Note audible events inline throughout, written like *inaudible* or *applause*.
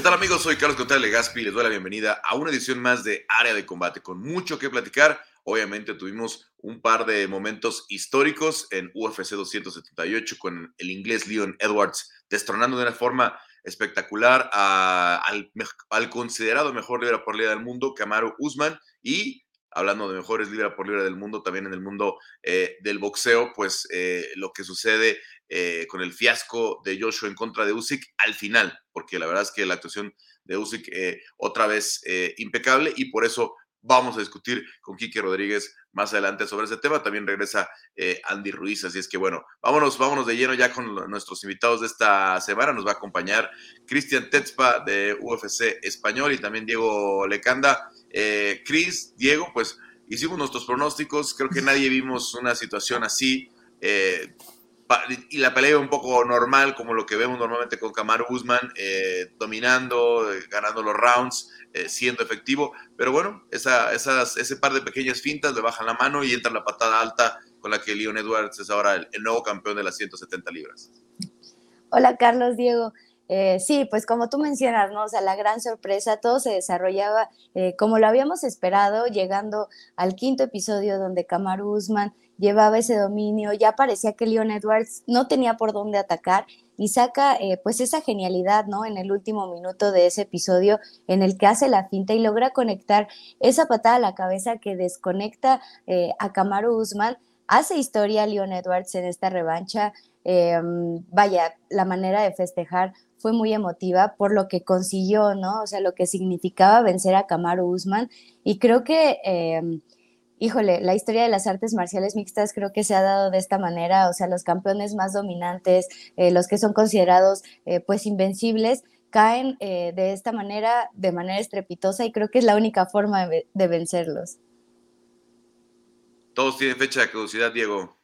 ¿Qué tal amigos? Soy Carlos Contreras Legaspi y les doy la bienvenida a una edición más de Área de Combate con mucho que platicar. Obviamente tuvimos un par de momentos históricos en UFC 278 con el inglés Leon Edwards destronando de una forma espectacular al, al, considerado mejor libra por libra del mundo, Kamaru Usman, y hablando de mejores libra por libra del mundo, también en el mundo eh, del boxeo, pues eh, lo que sucede eh, con el fiasco de Joshua en contra de Usyk al final, porque la verdad es que la actuación de Usyk otra vez impecable y por eso vamos a discutir con Quique Rodríguez más adelante sobre ese tema. También regresa Andy Ruiz, así es que bueno, vámonos, vámonos de lleno ya con nuestros invitados de esta semana. Nos va a acompañar Cristian Tetzpa de UFC Español y también Diego Lecanda eh, Chris, Diego, pues hicimos nuestros pronósticos, creo que nadie vimos una situación así. Eh, y la pelea un poco normal, como lo que vemos normalmente con Kamaru Guzmán, eh, dominando, ganando los rounds, siendo efectivo. Pero bueno, esa, esas, ese par de pequeñas fintas le bajan la mano y entra la patada alta con la que Leon Edwards es ahora el, nuevo campeón de las 170 libras. Hola Carlos, Diego. Eh, sí, pues como tú mencionas, ¿no? O sea, la gran sorpresa, todo se desarrollaba eh, como lo habíamos esperado, llegando al quinto episodio donde Kamaru Usman llevaba ese dominio, ya parecía que Leon Edwards no tenía por dónde atacar y saca eh, pues esa genialidad, ¿no? En el último minuto de ese episodio en el que hace la finta y logra conectar esa patada a la cabeza que desconecta a Kamaru Usman. Hace historia Leon Edwards en esta revancha. vaya, la manera de festejar fue muy emotiva por lo que consiguió, ¿no? O sea, lo que significaba vencer a Kamaru Usman. Y creo que, em, híjole, la historia de las artes marciales mixtas creo que se ha dado de esta manera, o sea, los campeones más dominantes, eh, los que son considerados eh, pues invencibles, caen eh, de esta manera, de manera estrepitosa, y creo que es la única forma de, de vencerlos. Todos tienen fecha de caducidad, Diego.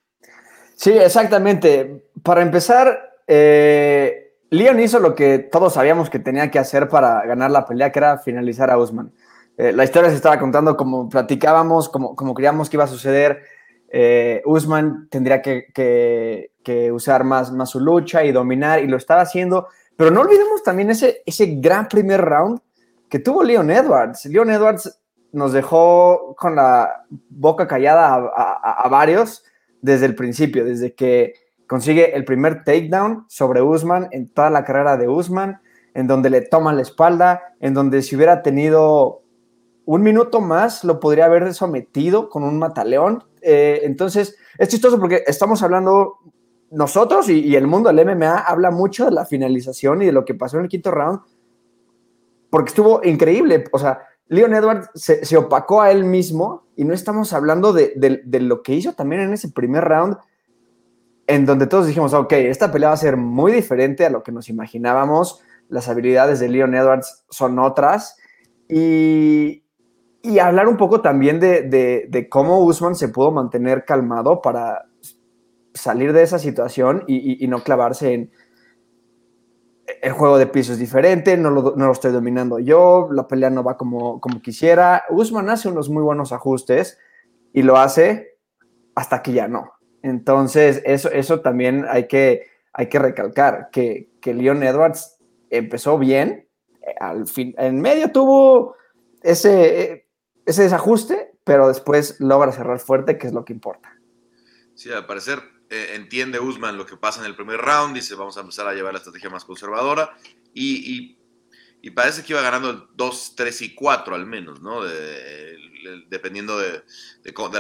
Sí, exactamente. Para empezar, eh, Leon hizo lo que todos sabíamos que tenía que hacer para ganar la pelea, que era finalizar a Usman. Eh, la historia se estaba contando como platicábamos, como, como creíamos que iba a suceder. Eh, Usman tendría que, usar más, más su lucha y dominar, y lo estaba haciendo. Pero no olvidemos también ese, ese gran primer round que tuvo Leon Edwards. Leon Edwards nos dejó con la boca callada a varios desde el principio, desde que consigue el primer takedown sobre Usman en toda la carrera de Usman, en donde le toman la espalda, en donde si hubiera tenido un minuto más lo podría haber sometido con un mataleón. Eh, entonces, es chistoso porque estamos hablando nosotros y, el mundo del MMA habla mucho de la finalización y de lo que pasó en el quinto round, porque estuvo increíble. O sea, Leon Edwards se, opacó a él mismo y no estamos hablando de, de, lo que hizo también en ese primer round, en donde todos dijimos, ok, esta pelea va a ser muy diferente a lo que nos imaginábamos, las habilidades de Leon Edwards son otras, y, y hablar un poco también de, de, cómo Usman se pudo mantener calmado para salir de esa situación y, y, no clavarse en el juego de piso es diferente, no lo, no lo, estoy dominando yo, la pelea no va como, como quisiera. Usman hace unos muy buenos ajustes y lo hace hasta que ya no. Entonces, eso, eso también hay que, hay que recalcar, que, que Leon Edwards empezó bien, al fin, en medio tuvo ese, eh, ese desajuste, pero después logra cerrar fuerte, que es lo que importa. Sí, al parecer eh, entiende Usman lo que pasa en el primer round, dice vamos a empezar a llevar la estrategia más conservadora y, y, parece que iba ganando el 2, 3 y 4 al menos, ¿no? De, dependiendo de,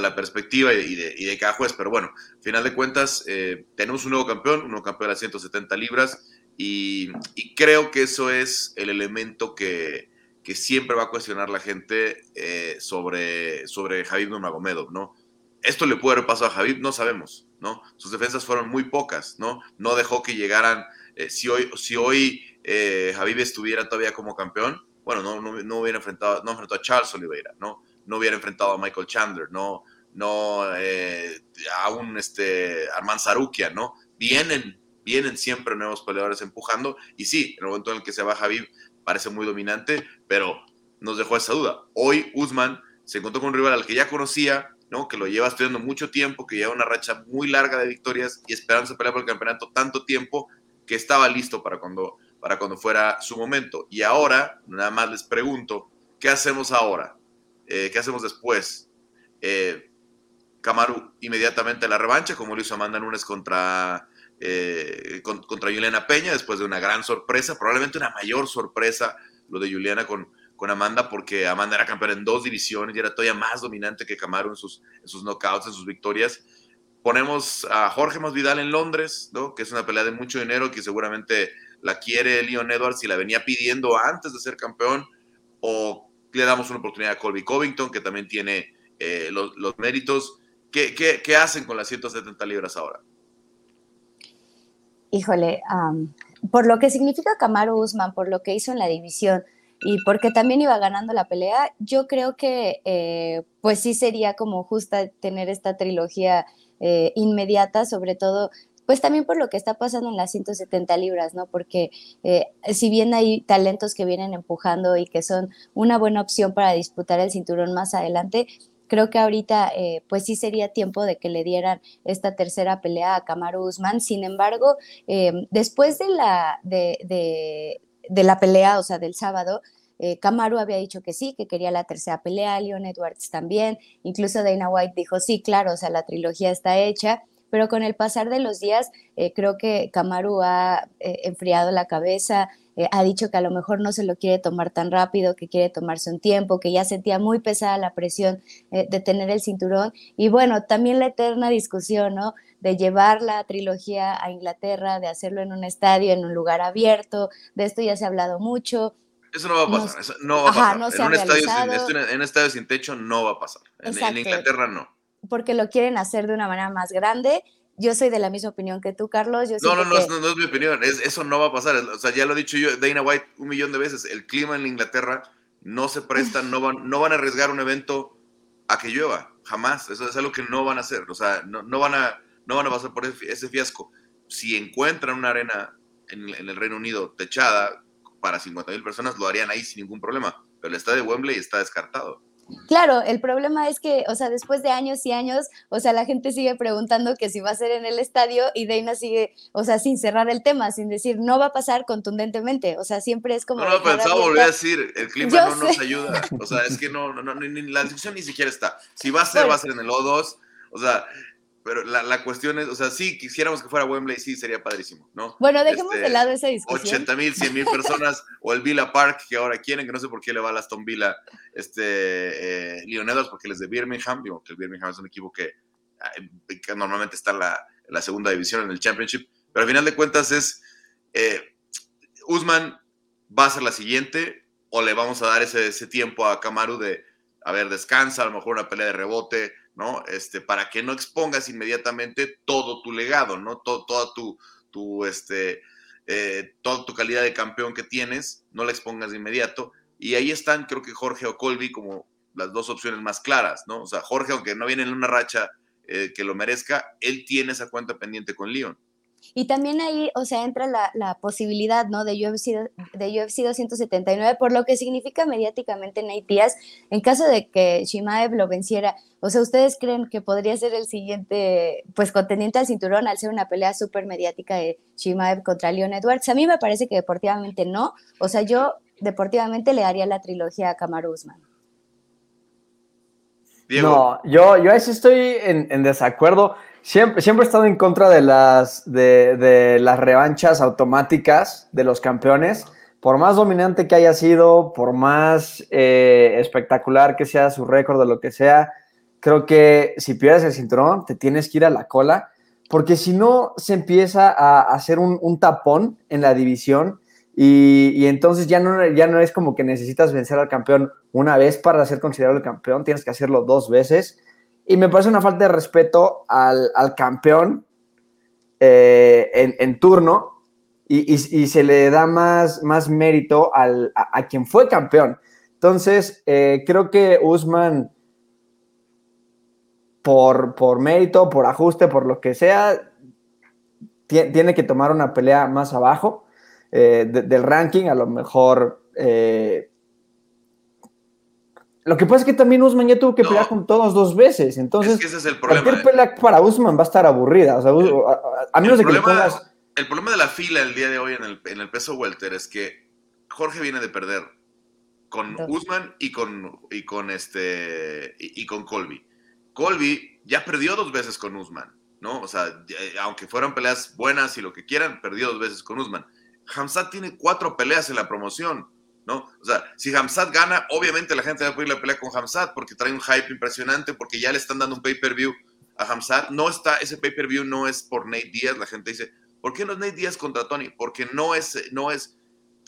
la perspectiva y de, cada juez. Pero bueno, final de cuentas, eh, tenemos un nuevo campeón, un nuevo campeón de las 170 libras, y, creo que eso es el elemento que, siempre va a cuestionar la gente eh, sobre, sobre Javid Nurmagomedov, ¿no? Esto le puede haber pasado a Javid, no sabemos, ¿no? Sus defensas fueron muy pocas, ¿no? No dejó que llegaran, eh, si hoy, si hoy estuviera todavía como campeón, bueno, no, no, hubiera enfrentado, no enfrentó a Charles Oliveira, ¿no? no hubiera enfrentado a Michael Chandler, no, no eh, a un este, Armand Sarukian, ¿no? Vienen, vienen siempre nuevos peleadores empujando y sí, en el momento en el que se va Javier parece muy dominante, pero nos dejó esa duda. Hoy Usman se encontró con un rival al que ya conocía, ¿no? que lo lleva estudiando mucho tiempo, que lleva una racha muy larga de victorias y esperando pelear por el campeonato tanto tiempo que estaba listo para cuando, para cuando fuera su momento. Y ahora, nada más les pregunto, ¿qué hacemos ahora? Eh, ¿Qué hacemos después? Eh, Kamaru inmediatamente la revancha, como lo hizo Amanda Nunes contra, eh, contra Juliana Peña, después de una gran sorpresa, probablemente una mayor sorpresa lo de Juliana con, con Amanda, porque Amanda era campeona en dos divisiones y era todavía más dominante que Kamaru en sus, sus knockouts, en sus victorias. Ponemos a Jorge Masvidal en Londres, ¿no? que es una pelea de mucho dinero que seguramente la quiere Leon Edwards y la venía pidiendo antes de ser campeón, o le damos una oportunidad a Colby Covington, que también tiene eh, los, méritos. ¿Qué, ¿Qué, hacen con las 170 libras ahora? Híjole, por lo que significa Kamaru Usman, por lo que hizo en la división y porque también iba ganando la pelea, yo creo que eh, pues sí sería como justa tener esta trilogía eh, inmediata, sobre todo pues también por lo que está pasando en las 170 libras, ¿no? Porque eh, si bien hay talentos que vienen empujando y que son una buena opción para disputar el cinturón más adelante, creo que ahorita eh, pues sí sería tiempo de que le dieran esta tercera pelea a Kamaru Usman. Sin embargo, eh, después de la, de, la pelea, o sea, del sábado, eh, había dicho que sí, que quería la tercera pelea, Leon Edwards también, incluso Dana White dijo sí, claro, o sea, la trilogía está hecha pero con el pasar de los días eh, creo que Kamaru ha eh, enfriado la cabeza, eh, ha dicho que a lo mejor no se lo quiere tomar tan rápido, que quiere tomarse un tiempo, que ya sentía muy pesada la presión de tener el cinturón y bueno, también la eterna discusión, ¿no? de llevar la trilogía a Inglaterra, de hacerlo en un estadio, en un lugar abierto, de esto ya se ha hablado mucho. Eso no va a pasar, no, va a pasar. en, un estadio sin, estadio sin techo no va a pasar. en Inglaterra no porque lo quieren hacer de una manera más grande. Yo soy de la misma opinión que tú, Carlos. no, no, no, no, es mi opinión. eso no va a pasar. O sea, ya lo he dicho yo, Dana White, un millón de veces. El clima en Inglaterra no se presta, no van, no van a arriesgar un evento a que llueva. Jamás. Eso es algo que no van a hacer. O sea, no, no van, a, no van a pasar por ese fiasco. Si encuentran una arena en, en el Reino Unido techada para 50 mil personas, lo harían ahí sin ningún problema. Pero el estadio de Wembley está descartado. Claro, el problema es que, o sea, después de años y años, o sea, la gente sigue preguntando que si va a ser en el estadio y Deina sigue, o sea, sin cerrar el tema, sin decir, no va a pasar contundentemente, o sea, siempre es como... No, no, pensaba volver a decir, el clima no nos ayuda, o sea, es que no, no, no ni, la discusión ni siquiera está. Si va a ser, va a ser en el O2, o sea, pero la, la, cuestión es, o sea, sí, quisiéramos que fuera Wembley, sí, sería padrísimo, ¿no? Bueno, dejemos de este, lado esa discusión. 80 mil, 100 mil personas, *laughs* o el Villa Park, que ahora quieren, que no sé por qué le va a Aston Villa, este, eh, Leonedos, porque les de Birmingham, digo que el Birmingham es un equipo que, que normalmente está en la, la, segunda división, en el Championship, pero al final de cuentas es, eh, Usman va a ser la siguiente, o le vamos a dar ese, ese tiempo a Kamaru de, a ver, descansa, a lo mejor una pelea de rebote, ¿no? Este, para que no expongas inmediatamente todo tu legado, ¿no? Todo, toda tu, tu, este, eh, toda tu calidad de campeón que tienes, no la expongas de inmediato. Y ahí están, creo que Jorge o Colby como las dos opciones más claras, ¿no? O sea, Jorge, aunque no viene en una racha eh, que lo merezca, él tiene esa cuenta pendiente con Leon. Y también ahí, o sea, entra la, posibilidad, ¿no? De UFC, de UFC 279, por lo que significa mediáticamente Nate Díaz, en caso de que Shimaev lo venciera. O sea, ¿ustedes creen que podría ser el siguiente, pues, contendiente al cinturón al ser una pelea súper mediática de Shimaev contra Leon Edwards? A mí me parece que deportivamente no. O sea, yo deportivamente le daría la trilogía a Kamaru Usman. No, yo, yo eso estoy en, en desacuerdo. Siempre, siempre he estado en contra de las, de, las revanchas automáticas de los campeones. Por más dominante que haya sido, por más eh, espectacular que sea su récord o lo que sea, creo que si pierdes el cinturón, te tienes que ir a la cola, porque si no, se empieza a hacer un, tapón en la división y, y, entonces ya no, ya no es como que necesitas vencer al campeón una vez para ser considerado el campeón, tienes que hacerlo dos veces. Y me parece una falta de respeto al, campeón eh, en, turno y, se le da más, más mérito a, quien fue campeón. Entonces, eh, creo que Usman, por, por mérito, por ajuste, por lo que sea, tiene que tomar una pelea más abajo eh, del ranking, a lo mejor lo que pasa es que también Usman ya tuvo que pelear con todos dos veces. Entonces, es que ese es el problema, cualquier pelea para Usman va a estar aburrida. O sea, a, menos de que le pongas el problema de la fila el día de hoy en el, en el peso welter es que Jorge viene de perder con Usman y con, y con, este, y, con Colby. Colby ya perdió dos veces con Usman, ¿no? O sea, aunque fueran peleas buenas y lo que quieran, perdió dos veces con Usman. Hamzat tiene cuatro peleas en la promoción, ¿no? O sea, si Hamzat gana, obviamente la gente va a pedir la pelea con Hamzat porque trae un hype impresionante, porque ya le están dando un pay-per-view a Hamzat. No está, ese pay-per-view no es por Nate Díaz, la gente dice, ¿por qué no es Nate Díaz contra Tony? Porque no es, no es,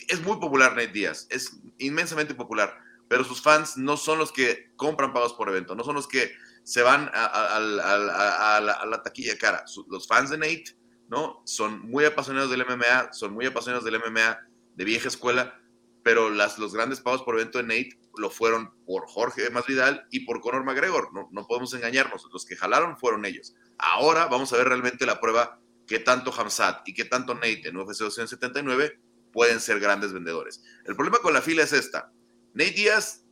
es muy popular Nate Díaz, es inmensamente popular, pero sus fans no son los que compran pagos por evento, no son los que se van a, la, taquilla cara. Los fans de Nate, ¿no? Son muy apasionados del MMA, son muy apasionados del MMA de vieja escuela, pero las, los grandes pagos por evento de Nate lo fueron por Jorge Masvidal y por Conor McGregor. No, no podemos engañarnos. Los que jalaron fueron ellos. Ahora vamos a ver realmente la prueba que tanto Hamzat y que tanto Nate en UFC 279 pueden ser grandes vendedores. El problema con la fila es esta. Nate Díaz,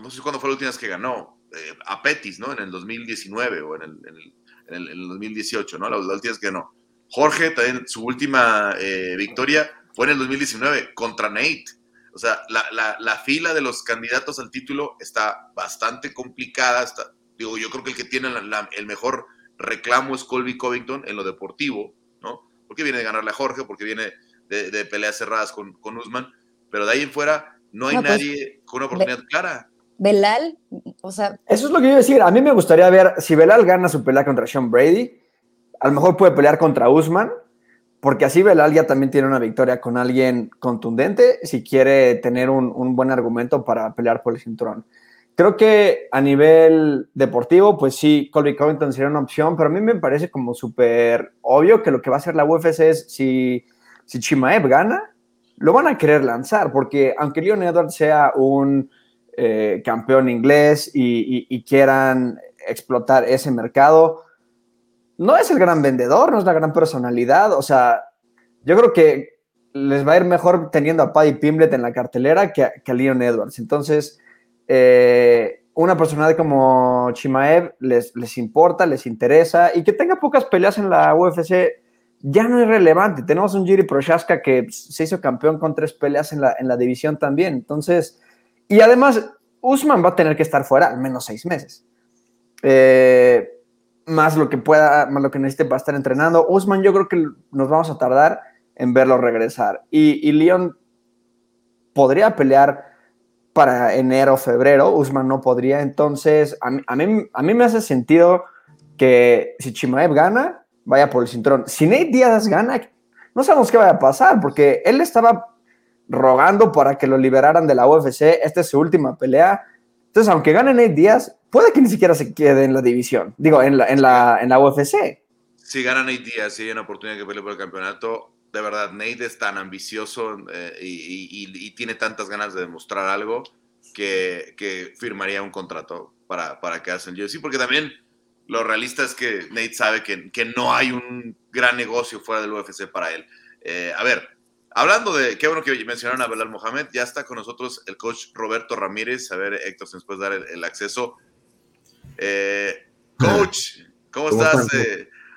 no sé cuándo fue la última vez que ganó, eh, a Petis, ¿no? En el 2019 o en el, 2018, ¿no? La, última vez que ganó. Jorge, también su última eh, victoria fue en el 2019 contra Nate. O sea, la, fila de los candidatos al título está bastante complicada. digo, yo creo que el que tiene el mejor reclamo es Colby Covington en lo deportivo, ¿no? Porque viene de ganarle a Jorge, porque viene de, peleas cerradas con, con, Usman, pero de ahí en fuera no hay pues, nadie con una oportunidad clara. Belal, o sea... Eso es lo que yo iba a decir. A mí me gustaría ver, si Belal gana su pelea contra Sean Brady, a lo mejor puede pelear contra Usman, porque así Belal ya también tiene una victoria con alguien contundente si quiere tener un, buen argumento para pelear por el cinturón. Creo que a nivel deportivo, pues sí, Colby Covington sería una opción, pero a mí me parece como súper obvio que lo que va a hacer la UFC es si, si Chimaev gana, lo van a querer lanzar, porque aunque Leon Edwards sea un eh, campeón inglés y, quieran explotar ese mercado, no es el gran vendedor, no es la gran personalidad, o sea, yo creo que les va a ir mejor teniendo a Paddy Pimblet en la cartelera que que a Leon Edwards. Entonces, eh, una personalidad como Chimaev les, les importa, les interesa y que tenga pocas peleas en la UFC ya no es relevante. Tenemos un Jiri Prochaska que se hizo campeón con tres peleas en la, en la división también. Entonces, y además, Usman va a tener que estar fuera al menos seis meses. Eh, más lo que pueda, más lo que necesite para estar entrenando. Usman, yo creo que nos vamos a tardar en verlo regresar. Y, Leon podría pelear para enero, febrero, Usman no podría. Entonces, a mí, a mí, me hace sentido que si Chimaev gana, vaya por el cinturón. Si Nate Díaz gana, no sabemos qué vaya a pasar, porque él estaba rogando para que lo liberaran de la UFC. Esta es su última pelea. Entonces, aunque gane Nate Díaz, puede que ni siquiera se quede en la división. Digo, en la, en la, en la UFC. Si gana Nate Díaz, si hay una oportunidad que pelee por el campeonato, de verdad, Nate es tan ambicioso eh, y, tiene tantas ganas de demostrar algo que, firmaría un contrato para, para quedarse en UFC, porque también lo realista es que Nate sabe que, no hay un gran negocio fuera del UFC para él. Eh, a ver, hablando de, qué bueno que mencionaron a Belal Mohamed, ya está con nosotros el coach Roberto Ramírez. A ver, Héctor, si nos puedes dar el, acceso. Eh, coach, ¿cómo, estás?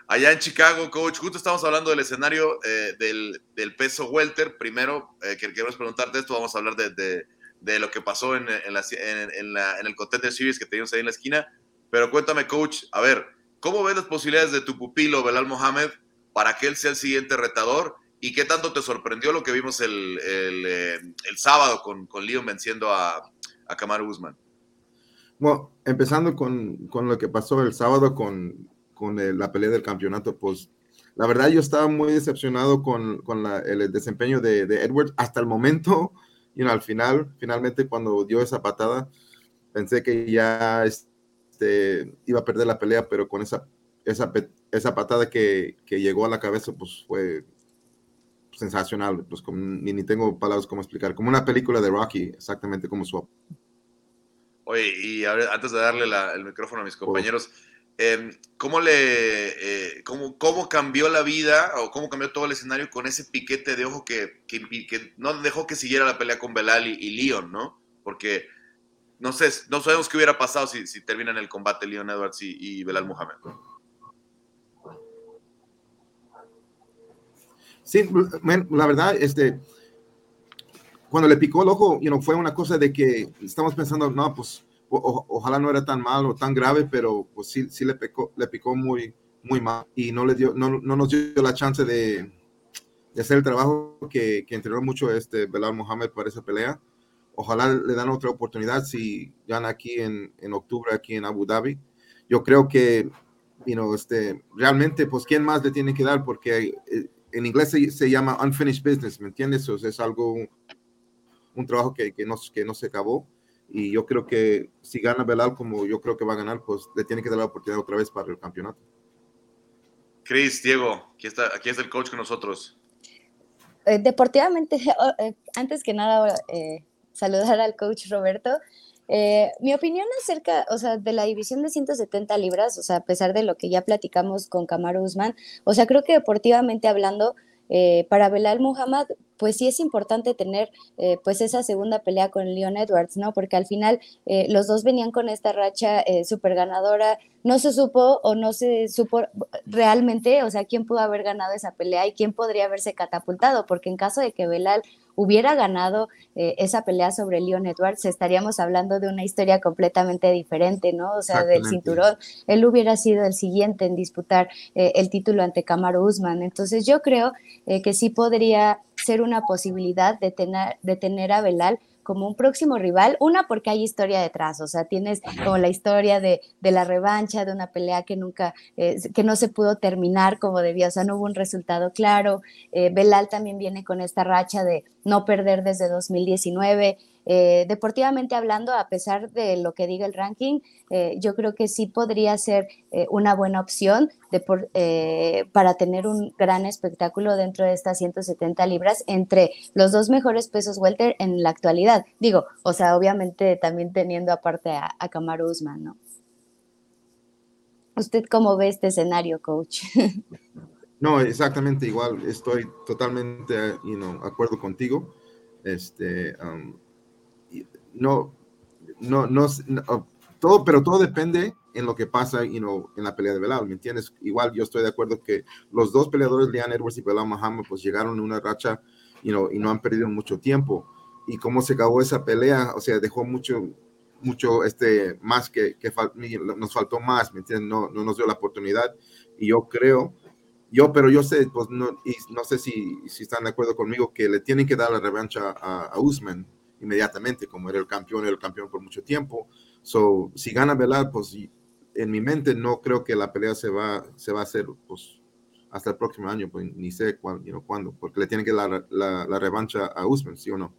Allá en Chicago, coach, justo estamos hablando del escenario eh, del, peso welter. Primero, eh, que queremos preguntarte esto, vamos a hablar de, lo que pasó en, en, el Contender Series que teníamos ahí en la esquina. Pero cuéntame, coach, a ver, ¿cómo ves las posibilidades de tu pupilo, Belal Mohamed, para que él sea el siguiente retador? ¿Y qué tanto te sorprendió lo que vimos el, eh, sábado con, con Leon venciendo a, a Kamaru Usman? Bueno, empezando con, con, lo que pasó el sábado con, con la pelea del campeonato, pues la verdad yo estaba muy decepcionado con, con el desempeño de, de, Edwards hasta el momento, y al final, finalmente cuando dio esa patada, pensé que ya este, iba a perder la pelea, pero con esa, esa, esa patada que, que llegó a la cabeza, pues fue sensacional, pues ni, ni, tengo palabras como explicar, como una película de Rocky, exactamente como su... Oye, y antes de darle el micrófono a mis compañeros, Em, ¿cómo, le, eh, cómo, cómo, cambió la vida o cómo cambió todo el escenario con ese piquete de ojo que, que, no dejó que siguiera la pelea con Belal y, Leon, ¿no? Porque no sé, no sabemos qué hubiera pasado si, si terminan el combate Leon Edwards y, Belal Muhammad. Sí, la verdad, este, cuando le picó el ojo, you know, fue una cosa de que estamos pensando, no, pues ojalá no era tan mal o tan grave, pero pues sí, sí le, picó, le picó muy, muy mal y no, le dio, no, no nos dio la chance de, de hacer el trabajo que, que, entrenó mucho este Belal Mohamed para esa pelea. Ojalá le dan otra oportunidad si gana aquí en, en octubre, aquí en Abu Dhabi. Yo creo que, you know, este, realmente, pues, ¿quién más le tiene que dar? Porque eh, en inglés se, se, llama unfinished business, ¿me entiendes? O sea, es algo, un, trabajo que, que, no, que no se acabó. Y yo creo que si gana Belal como yo creo que va a ganar, pues le tiene que dar la oportunidad otra vez para el campeonato. Cris, Diego, aquí está, aquí está el coach con nosotros. Eh, deportivamente, *laughs* eh, antes que nada, eh, saludar al coach Roberto. Mi opinión acerca, o sea, de la división de 170 libras, o sea, a pesar de lo que ya platicamos con Kamaru Usman, o sea, creo que deportivamente hablando, para Belal Muhammad, pues sí es importante tener eh, pues esa segunda pelea con Leon Edwards, ¿no? Porque al final eh, los dos venían con esta racha eh, súper ganadora, no se supo o no se supo realmente, o sea, quién pudo haber ganado esa pelea y quién podría haberse catapultado, porque en caso de que Belal hubiera ganado esa pelea sobre Leon Edwards, estaríamos hablando de una historia completamente diferente, ¿no? O sea, del cinturón, él hubiera sido el siguiente en disputar el título ante Kamaru Usman. Entonces yo creo que sí podría ser una posibilidad de tener, de tener a Belal como un próximo rival, una porque hay historia detrás, o sea, tienes como la historia de, de la revancha, de una pelea que nunca, eh, que no se pudo terminar como debía, o sea, no hubo un resultado claro, eh, Belal también viene con esta racha de no perder desde 2019, eh, deportivamente hablando, a pesar de lo que diga el ranking, eh, yo creo que sí podría ser eh, una buena opción para tener un gran espectáculo dentro de estas 170 libras entre los dos mejores pesos welter en la actualidad. Digo, o sea, obviamente también teniendo aparte a, a Usman, ¿no? ¿Usted cómo ve este escenario, coach? *laughs* No, exactamente igual. Estoy totalmente, you acuerdo contigo. Este, um, no, no, no, oh, todo, pero todo depende en lo que pasa you know, en la pelea de Belal, ¿me entiendes? Igual yo estoy de acuerdo que los dos peleadores, Leon Edwards y Belal Muhammad, pues llegaron en una racha you know, y no han perdido mucho tiempo. Y cómo se acabó esa pelea, o sea, dejó mucho, mucho, este, más que, que nos faltó más, ¿me entiendes? No, no nos dio la oportunidad. Y yo creo, yo, pero yo sé, pues no, y no sé si, si están de acuerdo conmigo, que le tienen que dar la revancha a, a Usman, inmediatamente, como era el campeón, era el campeón por mucho tiempo. So, si gana Velar, pues en mi mente no creo que la pelea se va, se va a hacer pues, hasta el próximo año, pues ni sé cuándo, porque le tienen que dar la, la, revancha a Usman, ¿sí o no?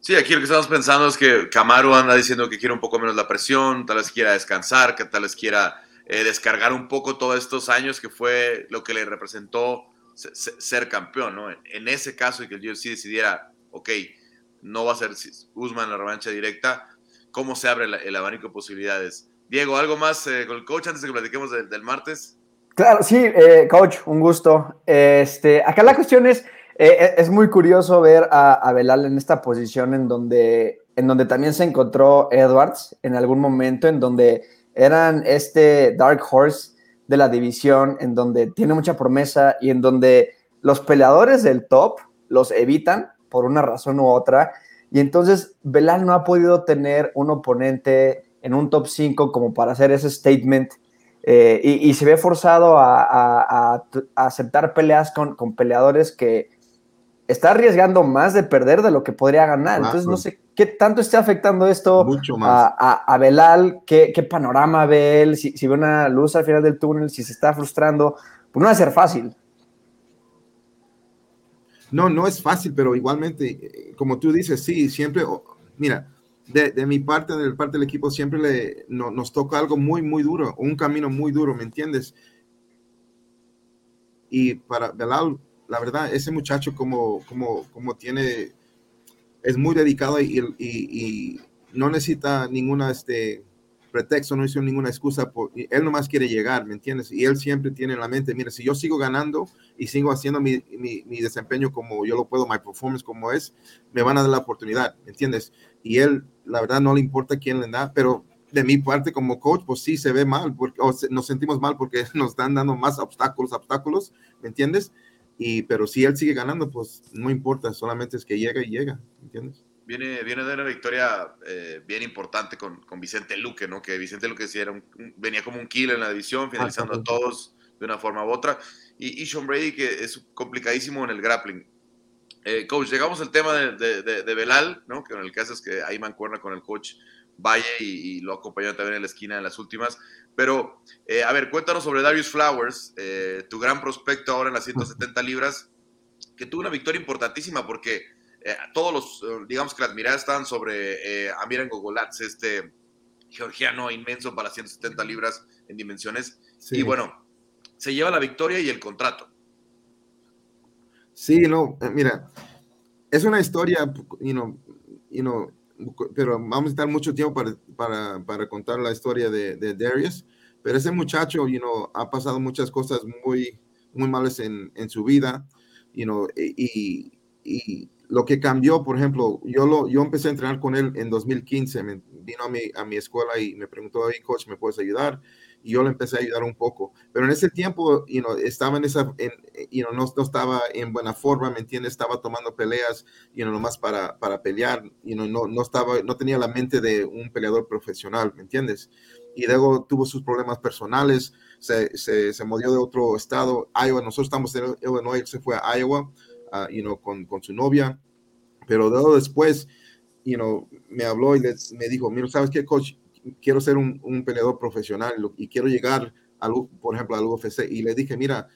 Sí, aquí lo que estamos pensando es que Camaro anda diciendo que quiere un poco menos la presión, tal vez quiera descansar, que tal vez quiera eh, descargar un poco todos estos años que fue lo que le representó ser campeón, ¿no? En ese caso, y que el UFC decidiera, ok, no va a ser Usman la revancha directa. ¿Cómo se abre el, abanico de posibilidades? Diego, ¿algo más eh, con el coach antes de que platiquemos del, martes? Claro, sí, eh, coach, un gusto. Este, acá la cuestión es, eh, es muy curioso ver a, a, Belal en esta posición en donde, en donde también se encontró Edwards en algún momento, en donde eran este Dark Horse de la división, en donde tiene mucha promesa y en donde los peleadores del top los evitan por una razón u otra. Y entonces Belal no ha podido tener un oponente en un top 5 como para hacer ese statement eh, y, se ve forzado a, aceptar peleas con, peleadores que está arriesgando más de perder de lo que podría ganar. Entonces no sé qué tanto está afectando esto A, Belal, qué, panorama ve él, si, si, ve una luz al final del túnel, si se está frustrando. Pues no va a ser fácil. No, no es fácil, pero igualmente, eh, como tú dices, sí, siempre, mira, de, mi parte, parte del equipo, siempre le, nos toca algo muy, muy duro, un camino muy duro, ¿me entiendes? Y para Belal, la verdad, ese muchacho como, como, como tiene, es muy dedicado y, y no necesita ninguna, este, pretexto, no hizo ninguna excusa, por, él nomás quiere llegar, ¿me entiendes? Y él siempre tiene en la mente, mira, si yo sigo ganando y sigo haciendo mi, mi, desempeño como yo lo puedo, my performance como es, me van a dar la oportunidad, ¿me entiendes? Y él, la verdad, no le importa quién le da, pero de mi parte como coach, pues sí se ve mal, porque, o nos sentimos mal porque *laughs* nos están dando más obstáculos, obstáculos, ¿me entiendes? y, pero si él sigue ganando, pues no importa, solamente es que llega y llega, ¿entiendes? Viene, viene de una victoria eh, bien importante con, con, Vicente Luque, ¿no? Que Vicente Luque sí era venía como un killer en la división, finalizando a todos de una forma u otra. Y, y Sean Brady, que es complicadísimo en el grappling. Eh, coach, llegamos al tema de, de, de, Belal, ¿no? Que en el caso es que ahí mancuerna con el coach Valle y, y, lo acompañó también en la esquina en las últimas. Pero, eh, a ver, cuéntanos sobre Darius Flowers, eh, tu gran prospecto ahora en las 170 libras, que tuvo una victoria importantísima porque eh, todos los, eh, digamos que las miradas estaban sobre eh, Amiran Gogolatz, este georgiano inmenso para 170 libras en dimensiones. Sí. Y bueno, se lleva la victoria y el contrato. Sí, no, mira, es una historia, you know, you know, pero vamos a estar mucho tiempo para, para, para contar la historia de, de, Darius, pero ese muchacho, you know, ha pasado muchas cosas muy, muy malas en, en su vida, you know, y, y lo que cambió, por ejemplo, yo, lo, yo empecé a entrenar con él en 2015, me, vino a mi, a mi escuela y me preguntó, hey, coach, ¿me puedes ayudar? Y yo le empecé a ayudar un poco. Pero en ese tiempo, you know, estaba en esa, en, you know, no, no, estaba en buena forma, ¿me entiendes? Estaba tomando peleas, you know, nomás para, para pelear, you know, no, no, estaba, no tenía la mente de un peleador profesional, ¿me entiendes? Y luego tuvo sus problemas personales, se, se, se movió de otro estado, Iowa, nosotros estamos en Illinois, se fue a Iowa, uh, you know, con, con, su novia, pero luego después, you know, me habló y les, me dijo, mira, ¿sabes qué, coach? Quiero ser un, un peleador profesional y quiero llegar, al, por ejemplo, al UFC. Y le dije, mira,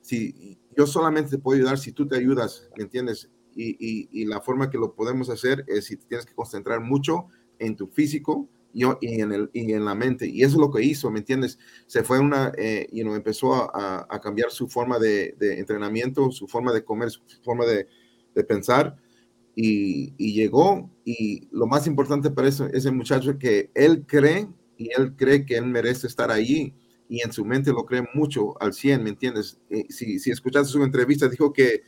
si yo solamente te puedo ayudar si tú te ayudas, ¿me entiendes? Y, y, y la forma que lo podemos hacer es si tienes que concentrar mucho en tu físico, y, y en la mente. Y eso es lo que hizo, ¿me entiendes? Se fue una, eh, you empezó a, cambiar su forma de, de, entrenamiento, su forma de comer, su forma de, de pensar. Y, y, llegó. Y lo más importante para eso, ese muchacho es que él cree y él cree que él merece estar allí. Y en su mente lo cree mucho al 100, ¿me entiendes? Eh, si, si escuchaste su entrevista, dijo que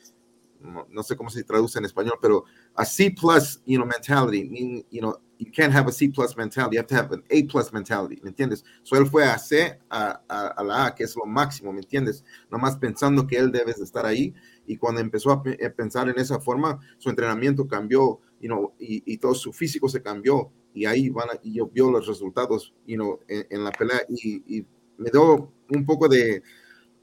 no, no, sé cómo se traduce en español, pero a C plus, you know, mentality, mean, you know, you can't have a C plus mentality, you have to have an A plus mentality, ¿me entiendes? So él fue a C, a, a, a, la A, que es lo máximo, ¿me entiendes? Nomás pensando que él debe de estar ahí, y cuando empezó a, a, pensar en esa forma, su entrenamiento cambió, you know, y, y todo su físico se cambió, y ahí van a, y yo vio los resultados, you know, en, en la pelea, y, y me dio un poco de,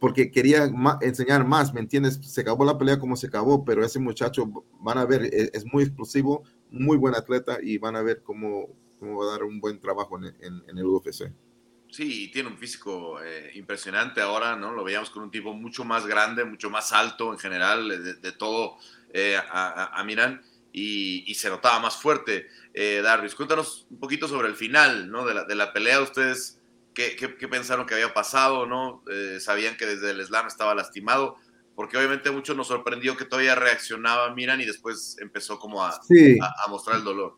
porque quería enseñar más, ¿me entiendes? Se acabó la pelea como se acabó, pero ese muchacho, van a ver, es, es muy explosivo, muy buen atleta y van a ver cómo, cómo va a dar un buen trabajo en, en, en el UFC. Sí, tiene un físico eh, impresionante ahora, ¿no? Lo veíamos con un tipo mucho más grande, mucho más alto en general, de, de todo eh, a, a, Miran, y, y, se notaba más fuerte. Eh, Darius, cuéntanos un poquito sobre el final, ¿no? De la, de la pelea, ustedes ¿Qué, qué, qué, pensaron que había pasado? ¿no? Eh, sabían que desde el slam estaba lastimado, porque obviamente mucho nos sorprendió que todavía reaccionaba Miran y después empezó como a, sí. a, a, mostrar el dolor.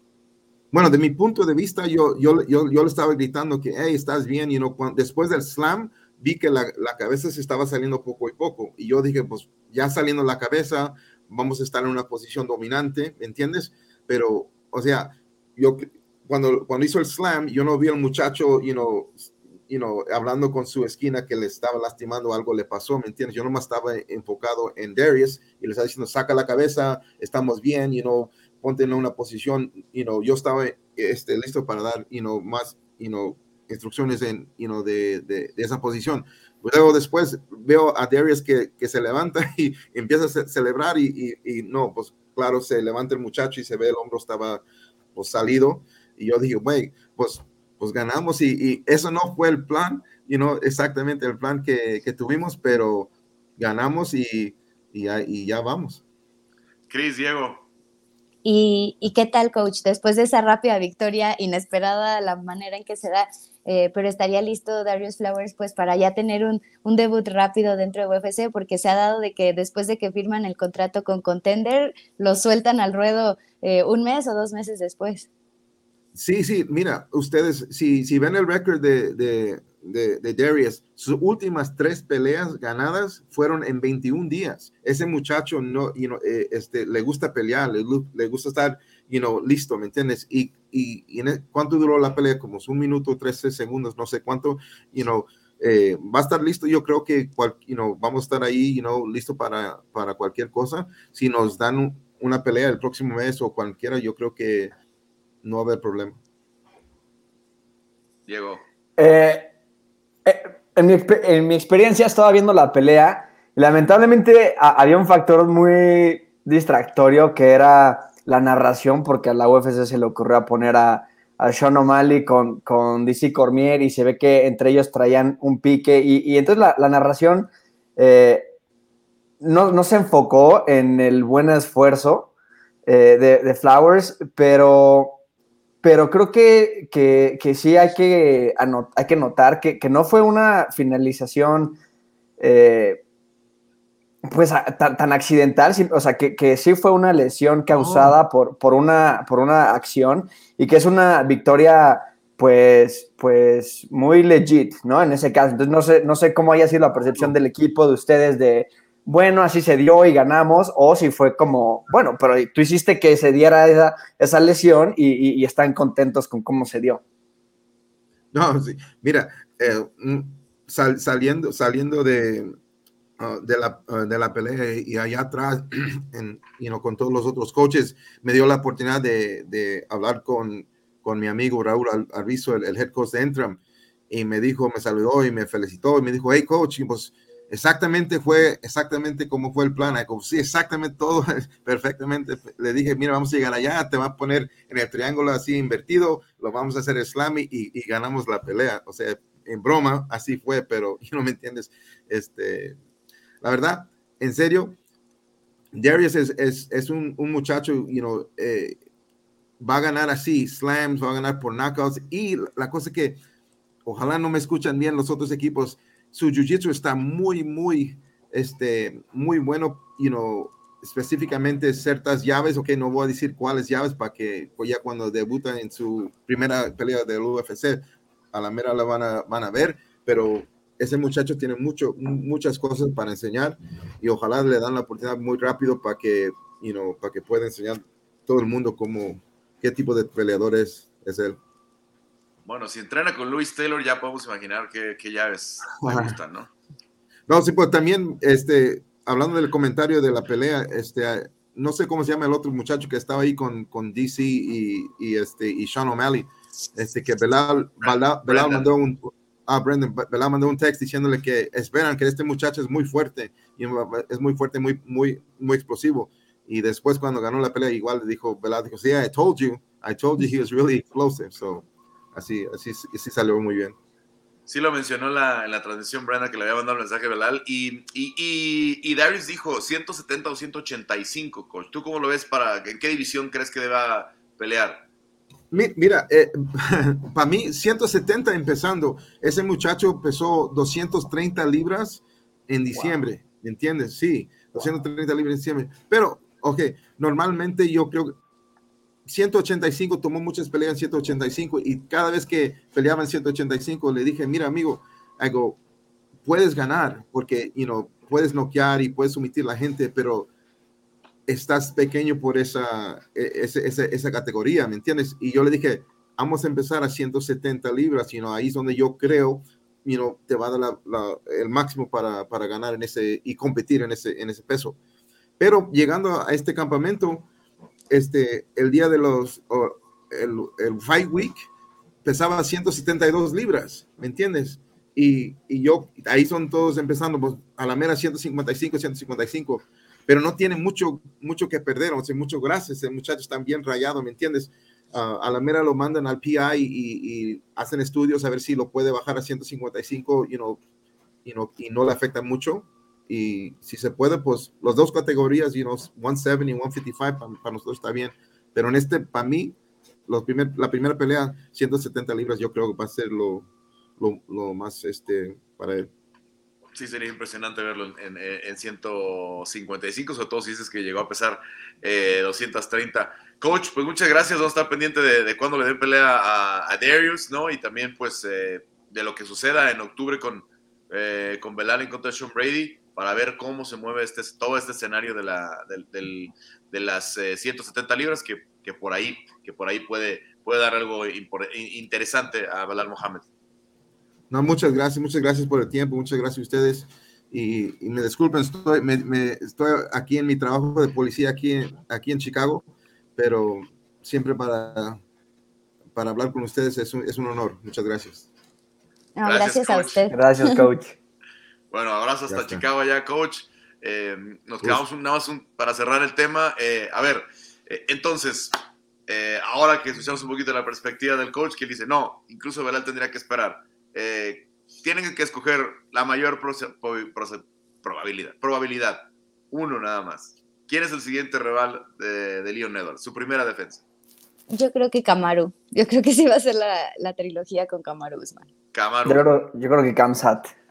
Bueno, de mi punto de vista, yo, yo, yo, yo le estaba gritando que, hey, estás bien, y you know, cuando, después del slam vi que la, la, cabeza se estaba saliendo poco y poco, y yo dije, pues ya saliendo la cabeza, vamos a estar en una posición dominante, ¿me entiendes? Pero, o sea, yo cuando, cuando hizo el slam, yo no vi al muchacho, you know, you know, hablando con su esquina que le estaba lastimando, algo le pasó, ¿me entiendes? Yo nomás estaba enfocado en Darius y le estaba diciendo, saca la cabeza, estamos bien, you know, ponte en una posición, you know, yo estaba este, listo para dar, you know, más, you know, instrucciones en, you know, de, de, de esa posición. Luego después veo a Darius que, que se levanta *laughs* y empieza a celebrar y, y, y, no, pues claro, se levanta el muchacho y se ve el hombro estaba pues salido y yo dije, güey, pues pues ganamos y, y, eso no fue el plan, you know, exactamente el plan que, que tuvimos, pero ganamos y, y, y ya vamos. Cris, Diego. ¿Y, ¿Y, qué tal, coach? Después de esa rápida victoria, inesperada la manera en que se da, eh, pero estaría listo Darius Flowers pues para ya tener un, un, debut rápido dentro de UFC, porque se ha dado de que después de que firman el contrato con Contender, lo sueltan al ruedo eh, un mes o dos meses después. Sí, sí, mira, ustedes, si, si ven el récord de, de, de, Darius, sus últimas tres peleas ganadas fueron en 21 días. Ese muchacho no, you know, eh, este, le gusta pelear, le, le, gusta estar, you know, listo, ¿me entiendes? Y, y, y el, ¿cuánto duró la pelea? Como un minuto, 13 segundos, no sé cuánto, you know, eh, va a estar listo. Yo creo que vamos a estar ahí, you know, listo para, para cualquier cosa. Si nos dan una pelea el próximo mes o cualquiera, yo creo que no va a haber problema. Diego. Eh, eh, en, mi, en, mi, experiencia estaba viendo la pelea y lamentablemente había un factor muy distractorio que era la narración porque a la UFC se le ocurrió poner a, a Sean O'Malley con, con DC Cormier y se ve que entre ellos traían un pique y, y entonces la, la narración eh, no, no, se enfocó en el buen esfuerzo eh, de, de, Flowers, pero, pero creo que, que, que sí hay que, hay que notar que, que, no fue una finalización eh, pues tan, tan, accidental, o sea, que, que, sí fue una lesión causada oh. por, por, una, por una acción y que es una victoria pues, pues muy legit, ¿no? En ese caso. Entonces no sé, no sé cómo haya sido la percepción del equipo de ustedes de, bueno, así se dio y ganamos, o si fue como, bueno, pero tú hiciste que se diera esa, esa lesión y, y, y, están contentos con cómo se dio. No, sí. mira, eh, mm, sal, saliendo, saliendo de, uh, de, la, uh, de la pelea y allá atrás, *clears throat* en, you know, con todos los otros coaches, me dio la oportunidad de, de hablar con, con mi amigo Raúl Arvizo, el, el head coach de Entram, y me dijo, me saludó y me felicitó y me dijo, hey coach, pues exactamente fue exactamente como fue el plan. Como, sí, exactamente todo, *laughs* perfectamente. Le dije, mira, vamos a llegar allá, te va a poner en el triángulo así invertido, lo vamos a hacer slam y, y ganamos la pelea. O sea, en broma, así fue, pero *laughs* no me entiendes. Este, la verdad, en serio, Darius es, es, es un, un, muchacho, you know, eh, va a ganar así, slams, va a ganar por knockouts. Y la cosa que, ojalá no me escuchan bien los otros equipos, su jiu-jitsu está muy, muy, este, muy bueno, you know, específicamente ciertas llaves, ok, no voy a decir cuáles llaves para que pues ya cuando debutan en su primera pelea del UFC, a la mera la van a, van a ver, pero ese muchacho tiene mucho, muchas cosas para enseñar y ojalá le dan la oportunidad muy rápido para que, you know, para que pueda enseñar todo el mundo cómo, qué tipo de peleador es, es él. Bueno, si entrena con Luis Taylor, ya podemos imaginar qué, qué llaves le gustan, ¿no? No, sí, pues también, este, hablando del comentario de la pelea, este, no sé cómo se llama el otro muchacho que estaba ahí con, con DC y, y, este, y Sean O'Malley, este, que Belal, Belal, Belal mandó un, ah, Brendan, Belal mandó un text diciéndole que esperan que este muchacho es muy fuerte, y es muy fuerte, muy, muy, muy explosivo. Y después cuando ganó la pelea, igual le dijo, Belal dijo, sí, I told you, I told you he was really explosive, so así, así, así salió muy bien. Sí lo mencionó la, en la transmisión Brenda que le había mandado el mensaje Belal y, y, y, y, Darius dijo 170 o 185, coach. ¿Tú cómo lo ves para, en qué división crees que deba pelear? Mira, eh, *laughs* para mí 170 empezando, ese muchacho pesó 230 libras en diciembre, wow. ¿me entiendes? Sí, 230 wow. libras en diciembre. Pero, ok, normalmente yo creo que 185 tomó muchas peleas en 185 y cada vez que peleaba en 185 le dije, mira amigo, algo, puedes ganar porque, you know, puedes noquear y puedes someter a la gente, pero estás pequeño por esa, esa, esa, esa, categoría, ¿me entiendes? Y yo le dije, vamos a empezar a 170 libras, you know, ahí es donde yo creo, you know, te va a dar la, la, el máximo para, para ganar en ese y competir en ese, en ese peso. Pero llegando a este campamento, este, el día de los, el, el, Fight Week, pesaba 172 libras, ¿me entiendes? Y, y, yo, ahí son todos empezando, pues, a la mera 155, 155, pero no tiene mucho, mucho que perder, o sea, mucho gracias, el muchacho está bien rayado, ¿me entiendes? Uh, a la mera lo mandan al PI y, y, hacen estudios a ver si lo puede bajar a 155, you know, you know, y no le afecta mucho, y si se puede, pues las dos categorías, you know, 170 y 155 para, para nosotros está bien, pero en este, para mí, los primer, la primera pelea, 170 libras, yo creo que va a ser lo, lo, lo más este, para él. Sí, sería impresionante verlo en, en, en, 155, sobre todo si dices que llegó a pesar eh, 230. Coach, pues muchas gracias, vamos a estar pendiente de, de cuándo le den pelea a, a, Darius, ¿no? Y también, pues, eh, de lo que suceda en octubre con, eh, con Belal en contra de Sean Brady para ver cómo se mueve este, todo este escenario de, la, de, de, de las eh, 170 libras que, que, por ahí, que por ahí puede, puede dar algo interesante a Balal Mohamed. No, muchas gracias, muchas gracias por el tiempo, muchas gracias a ustedes. Y, me disculpen, estoy, me, estoy aquí en mi trabajo de policía aquí, aquí en Chicago, pero siempre para, para hablar con ustedes es un, es un honor. Muchas gracias. gracias, a usted. Gracias, coach. Bueno, abrazo hasta Chicago allá, coach. Eh, nos quedamos un, nada más para cerrar el tema. Eh, a ver, eh, entonces, ahora que escuchamos un poquito la perspectiva del coach, que dice, no, incluso Belal tendría que esperar. tienen que escoger la mayor probabilidad. Probabilidad. Uno nada más. ¿Quién es el siguiente rival de, de Leon Edwards? Su primera defensa. Yo creo que Kamaru. Yo creo que sí va a ser la, la trilogía con. Kamaru. Yo creo, yo creo que Kamsat.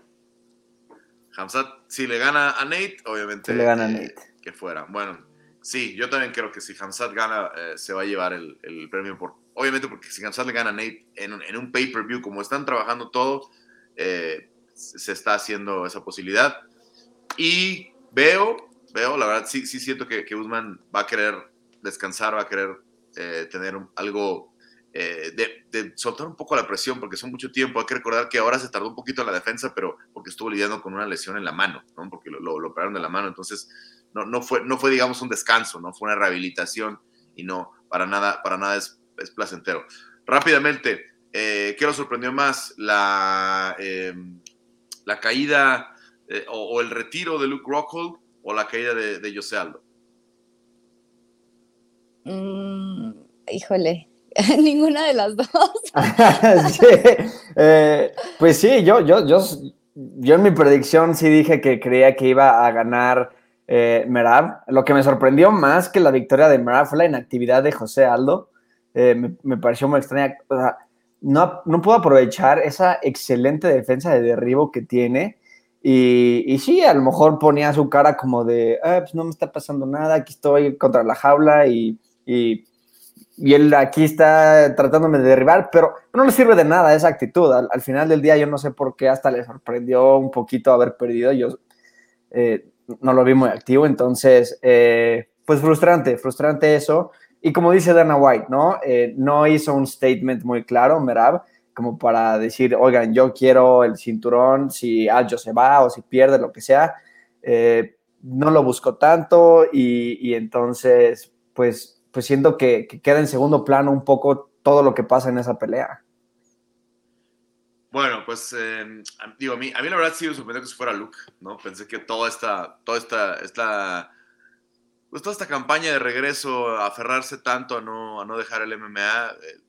Hamzat, si le gana a Nate, obviamente. le gana a Nate. Que fuera. Bueno, sí, yo también creo que si Hamzat gana, eh, se va a llevar el, premio. por Obviamente, porque si Hamzat le gana a Nate en un, pay-per-view, como están trabajando todo, eh, se está haciendo esa posibilidad. Y veo, veo, la verdad, sí, sí siento que, que Usman va a querer descansar, va a querer eh, tener algo eh, de, soltar un poco la presión, porque son mucho tiempo. Hay que recordar que ahora se tardó un poquito en la defensa, pero porque estuvo lidiando con una lesión en la mano, ¿no? porque lo, lo, operaron de la mano. Entonces, no, no, fue, no fue, digamos, un descanso, no fue una rehabilitación y no, para nada, para nada es, placentero. Rápidamente, eh, ¿qué lo sorprendió más? La, em, la caída eh, o, el retiro de Luke Rockhold o la caída de, de José Aldo? Mm, híjole, *laughs* Ninguna de las dos. *laughs* Eh, pues sí, yo, yo, yo, yo en mi predicción sí dije que creía que iba a ganar eh, Merab. Lo que me sorprendió más que la victoria de Merab fue la inactividad de José Aldo. Eh, me, pareció muy extraña. no, no pudo aprovechar esa excelente defensa de derribo que tiene. Y, sí, a lo mejor ponía su cara como de, ah, pues no me está pasando nada, aquí estoy contra la jaula y y él aquí está tratándome de derribar, pero no le sirve de nada esa actitud. Al, final del día yo no sé por qué hasta le sorprendió un poquito haber perdido. Yo eh, no lo vi muy activo, entonces, eh, pues frustrante, frustrante eso. Y como dice Dana White, ¿no? Eh, no hizo un statement muy claro, Merab, como para decir, oigan, yo quiero el cinturón si Aljo se va o si pierde, lo que sea. no lo buscó tanto y, y entonces, pues pues siento que, queda en segundo plano un poco todo lo que pasa en esa pelea. Bueno, pues em, digo, a mí, a mí la verdad sí me sorprendió que se fuera Luke, ¿no? Pensé que toda esta, toda esta, esta, pues toda esta campaña de regreso, aferrarse tanto a no, a no dejar el MMA, eh,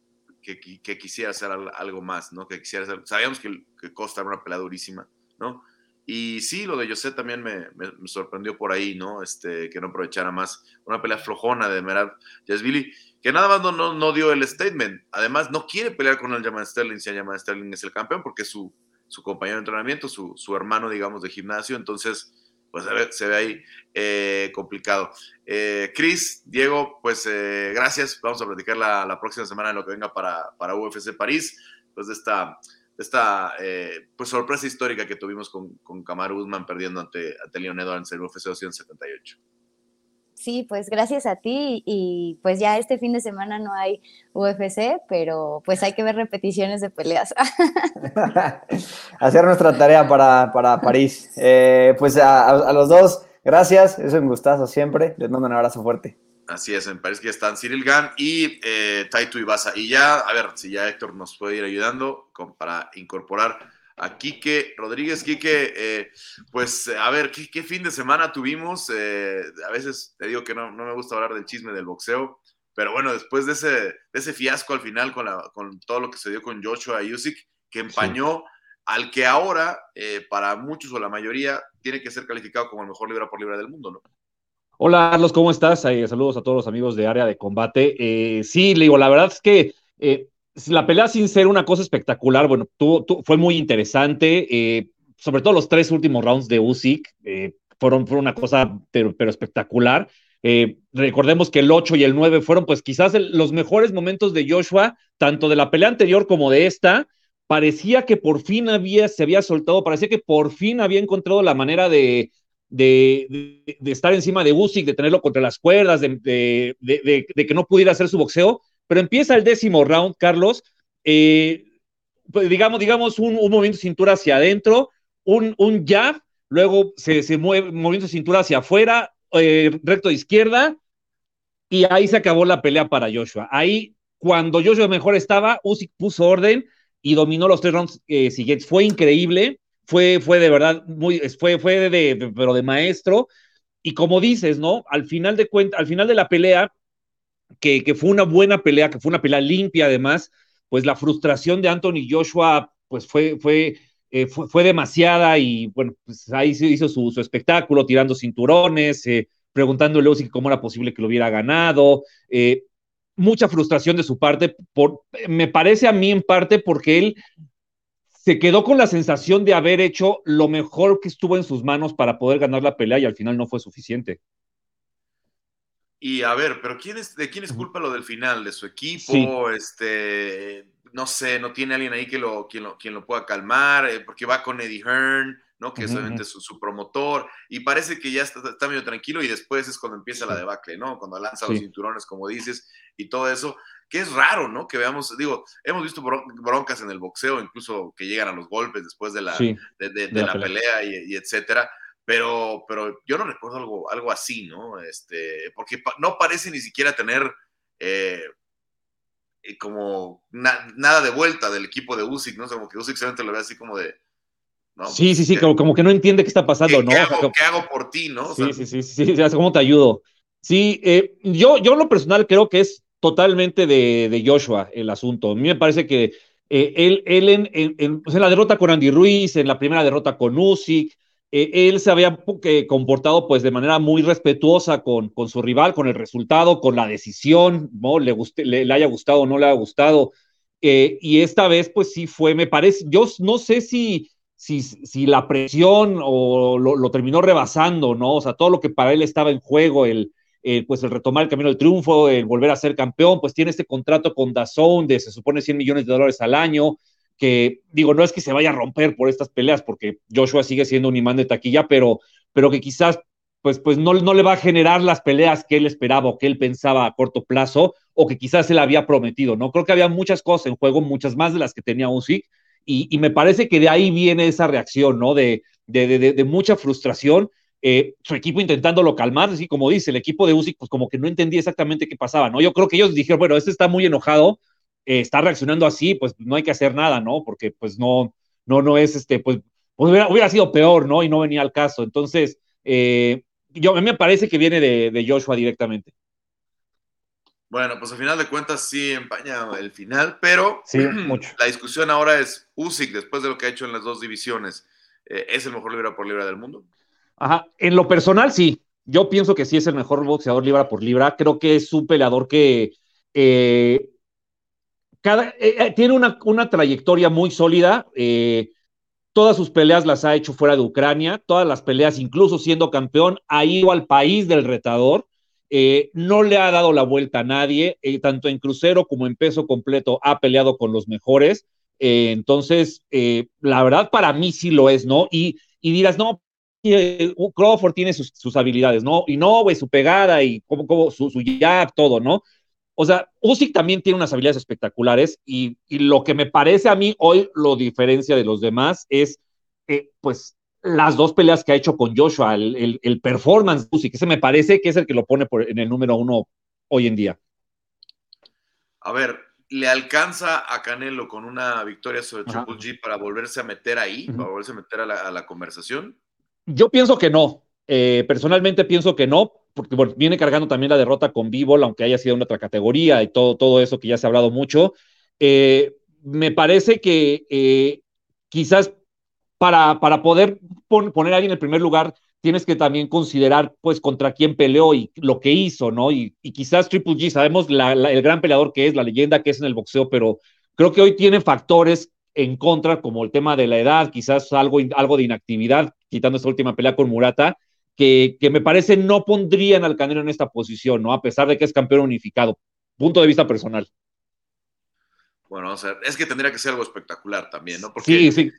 que, que, quisiera hacer algo más, ¿no? Que quisiera hacer, sabíamos que, que Costa era una pelea durísima, ¿no? Y sí, lo de José también me, sorprendió por ahí, ¿no? Este, que no aprovechara más una pelea flojona de Merab Billy que nada más no, no, dio el statement. Además, no quiere pelear con el Jamal Sterling si el Jamal Sterling es el campeón, porque es su, su compañero de entrenamiento, su, su, hermano, digamos, de gimnasio. Entonces, pues se ve, se ve ahí eh, complicado. Eh, Chris, Diego, pues eh, gracias. Vamos a platicar la, la, próxima semana de lo que venga para, para UFC París, pues de esta esta eh, pues sorpresa histórica que tuvimos con, con Kamaru Usman perdiendo ante, ante Leon Edwards en el UFC 278. Sí, pues gracias a ti y pues ya este fin de semana no hay UFC, pero pues hay que ver repeticiones de peleas. *laughs* Hacer nuestra tarea para, para París. Eh, pues a, a, los dos, gracias, es un gustazo siempre, les mando un abrazo fuerte. Así es, me parece que están Cyril Gann y eh, Taito Ibasa. Y ya, a ver, si ya Héctor nos puede ir ayudando para incorporar a Quique Rodríguez. Quique, eh, pues a ver, ¿qué, fin de semana tuvimos? Eh, a veces te digo que no, no, me gusta hablar del chisme del boxeo, pero bueno, después de ese, de ese fiasco al final con, la, con todo lo que se dio con Joshua Usyk, que empañó al que ahora, eh, para muchos o la mayoría, tiene que ser calificado como el mejor libra por libra del mundo, ¿no? Hola, Carlos, ¿cómo estás? saludos a todos los amigos de área de combate. Eh, sí, le digo, la verdad es que eh, la pelea sin ser una cosa espectacular, bueno, fue muy interesante, eh, sobre todo los tres últimos rounds de Usyk fueron, fueron, una cosa pero, espectacular. recordemos que el 8 y el 9 fueron pues quizás los mejores momentos de Joshua, tanto de la pelea anterior como de esta. Parecía que por fin había, se había soltado, parecía que por fin había encontrado la manera de, de, estar encima de Usyk, de tenerlo contra las cuerdas, de, que no pudiera hacer su boxeo, pero empieza el décimo round, Carlos, eh, pues, digamos, digamos un, movimiento de cintura hacia adentro, un, un jab, luego se, se mueve movimiento de cintura hacia afuera, eh, recto de izquierda, y ahí se acabó la pelea para Joshua. Ahí, cuando Joshua mejor estaba, Usyk puso orden y dominó los tres rounds eh, siguientes. Fue increíble, fue, fue de verdad muy, fue, fue de, pero de maestro. Y como dices, ¿no? Al final de cuenta, al final de la pelea, que, que fue una buena pelea, que fue una pelea limpia además, pues la frustración de Anthony Joshua, pues fue, fue, eh, fue, demasiada y bueno, pues ahí se hizo su, espectáculo tirando cinturones, eh, preguntándole a cómo era posible que lo hubiera ganado. Eh, mucha frustración de su parte, por, me parece a mí en parte porque él se quedó con la sensación de haber hecho lo mejor que estuvo en sus manos para poder ganar la pelea y al final no fue suficiente. Y a ver, pero ¿quién es, ¿de quién es culpa lo del final? ¿De su equipo? Este, no sé, no tiene alguien ahí que lo, quien, lo, quien lo pueda calmar, eh, porque va con Eddie Hearn, ¿no? Que es obviamente su, promotor, y parece que ya está, está, medio tranquilo y después es cuando empieza la debacle, ¿no? Cuando lanza los cinturones, como dices, y todo eso que es raro, ¿no? Que veamos, digo, hemos visto broncas en el boxeo, incluso que llegan a los golpes después de la, de, la, pelea, y, etcétera. Pero, pero yo no recuerdo algo, algo así, ¿no? Este, porque no parece ni siquiera tener eh, eh, como nada de vuelta del equipo de Usyk, ¿no? como que Usyk solamente lo ve así como de... sí, sí, sí, como, que no entiende qué está pasando, ¿no? ¿qué hago, ¿qué hago, por ti, no? sí, sí, sí, sí, sí, ¿cómo te ayudo? Sí, eh, yo, yo en lo personal creo que es totalmente de, Joshua el asunto. A mí me parece que eh, él, pues, en, la derrota con Andy Ruiz, en la primera derrota con Usyk, eh, él se había comportado pues de manera muy respetuosa con, con su rival, con el resultado, con la decisión, ¿no? Le, le, haya gustado o no le haya gustado. Eh, y esta vez pues sí fue, me parece, yo no sé si, si, si la presión o lo, lo terminó rebasando, ¿no? O sea, todo lo que para él estaba en juego, el, eh, pues el retomar el camino del triunfo, el volver a ser campeón, pues tiene este contrato con Dazón de se supone 100 millones de dólares al año, que digo, no es que se vaya a romper por estas peleas, porque Joshua sigue siendo un imán de taquilla, pero, pero que quizás pues, pues no, no le va a generar las peleas que él esperaba o que él pensaba a corto plazo, o que quizás se le había prometido, ¿no? Creo que había muchas cosas en juego, muchas más de las que tenía Usyk, y, y me parece que de ahí viene esa reacción, ¿no? De, de, de, de mucha frustración eh, su equipo intentándolo calmar, así como dice, el equipo de Usyk, pues como que no entendía exactamente qué pasaba, ¿no? Yo creo que ellos dijeron, bueno, este está muy enojado, eh, está reaccionando así, pues no hay que hacer nada, ¿no? Porque pues no, no, no es este, pues, pues hubiera, sido peor, ¿no? Y no venía al caso. Entonces, eh, yo, a mí me parece que viene de, Joshua directamente. Bueno, pues al final de cuentas sí empaña el final, pero sí, mucho. *clears throat* la discusión ahora es Usyk, después de lo que ha hecho en las dos divisiones, ¿es el mejor libra por libra del mundo? Ajá, en lo personal sí. Yo pienso que sí es el mejor boxeador libra por libra. Creo que es un peleador que eh, eh, eh, tiene una, una, trayectoria muy sólida. todas sus peleas las ha hecho fuera de Ucrania. Todas las peleas, incluso siendo campeón, ha ido al país del retador. no le ha dado la vuelta a nadie. tanto en crucero como en peso completo ha peleado con los mejores. entonces, la verdad, para mí sí lo es, ¿no? Y, y dirás, no, eh, Crawford tiene sus, habilidades, ¿no? Y no, güey, su pegada y como, su, su jab, todo, ¿no? O sea, Usyk también tiene unas habilidades espectaculares y, lo que me parece a mí hoy lo diferencia de los demás es, eh, pues, las dos peleas que ha hecho con Joshua, el, el, performance de Usyk, ese me parece que es el que lo pone por, en el número uno hoy en día. A ver, ¿le alcanza a Canelo con una victoria sobre Triple G para volverse a meter ahí, para volverse a meter a la conversación? Yo pienso que no. Eh, personalmente pienso que no, porque viene cargando también la derrota con Vivol, aunque haya sido en otra categoría y todo, todo eso que ya se ha hablado mucho. Eh, me parece que eh, quizás para, para poder poner a alguien en el primer lugar, tienes que también considerar pues contra quién peleó y lo que hizo, ¿no? Y, quizás Triple G, sabemos el gran peleador que es, la leyenda que es en el boxeo, pero creo que hoy tiene factores en contra, como el tema de la edad, quizás algo, algo de inactividad, quitando esta última pelea con Murata, que, que me parece no pondrían al Canelo en esta posición, ¿no? A pesar de que es campeón unificado. Punto de vista personal. Bueno, o sea, es que tendría que ser algo espectacular también, ¿no? Porque sí, sí.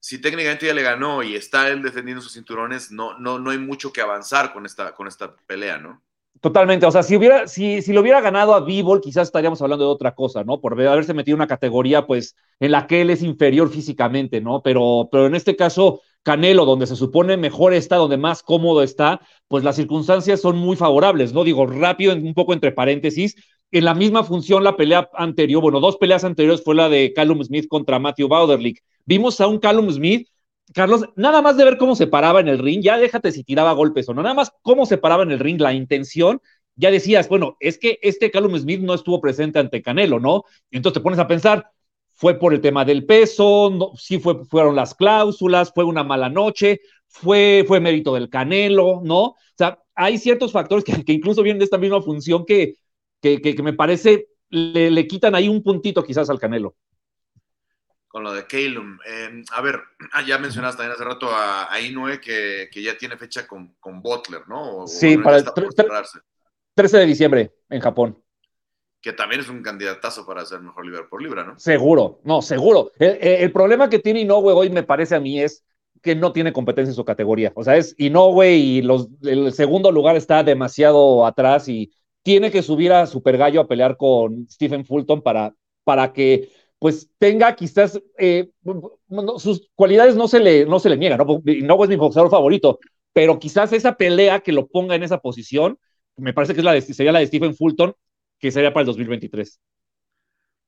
si técnicamente ya le ganó y está él defendiendo sus cinturones, no, no, no hay mucho que avanzar con esta, con esta pelea, ¿no? Totalmente, o sea, si hubiera, si, si lo hubiera ganado a Bivol, quizás estaríamos hablando de otra cosa, ¿no? Por haberse metido en una categoría, pues, en la que él es inferior físicamente, ¿no? Pero, pero en este caso, Canelo, donde se supone mejor está, donde más cómodo está, pues las circunstancias son muy favorables, ¿no? Digo, rápido, un poco entre paréntesis, en la misma función la pelea anterior, bueno, dos peleas anteriores fue la de Callum Smith contra Matthew Bauderlick. Vimos a un Callum Smith Carlos, nada más de ver cómo se paraba en el ring, ya déjate si tiraba golpes o no, nada más cómo se paraba en el ring, la intención, ya decías, bueno, es que este Callum Smith no estuvo presente ante Canelo, ¿no? Entonces te pones a pensar, fue por el tema del peso, sí fue, fueron las cláusulas, fue una mala noche, fue, fue mérito del Canelo, ¿no? O sea, hay ciertos factores que, que incluso vienen de esta misma función que, que, que, me parece le quitan ahí un puntito quizás al Canelo con lo de Calum. Em, a ver, *clears throat* ya mencionaste también hace rato a, a Inoue que, que, ya tiene fecha con, con Butler, ¿no? sí, para el 13 de diciembre en Japón. Que también es un candidatazo para ser mejor libra por libra, ¿no? Seguro, no, seguro. El, el problema que tiene Inoue hoy, me parece a mí, es que no tiene competencia en su categoría. O sea, es Inoue y los, el segundo lugar está demasiado atrás y tiene que subir a Super Gallo a pelear con Stephen Fulton para, para que pues tenga quizás, eh, sus cualidades no se le, no se le niegan, ¿no? No es mi boxeador favorito, pero quizás esa pelea que lo ponga en esa posición, me parece que es la de, sería la de Stephen Fulton, que sería para el 2023.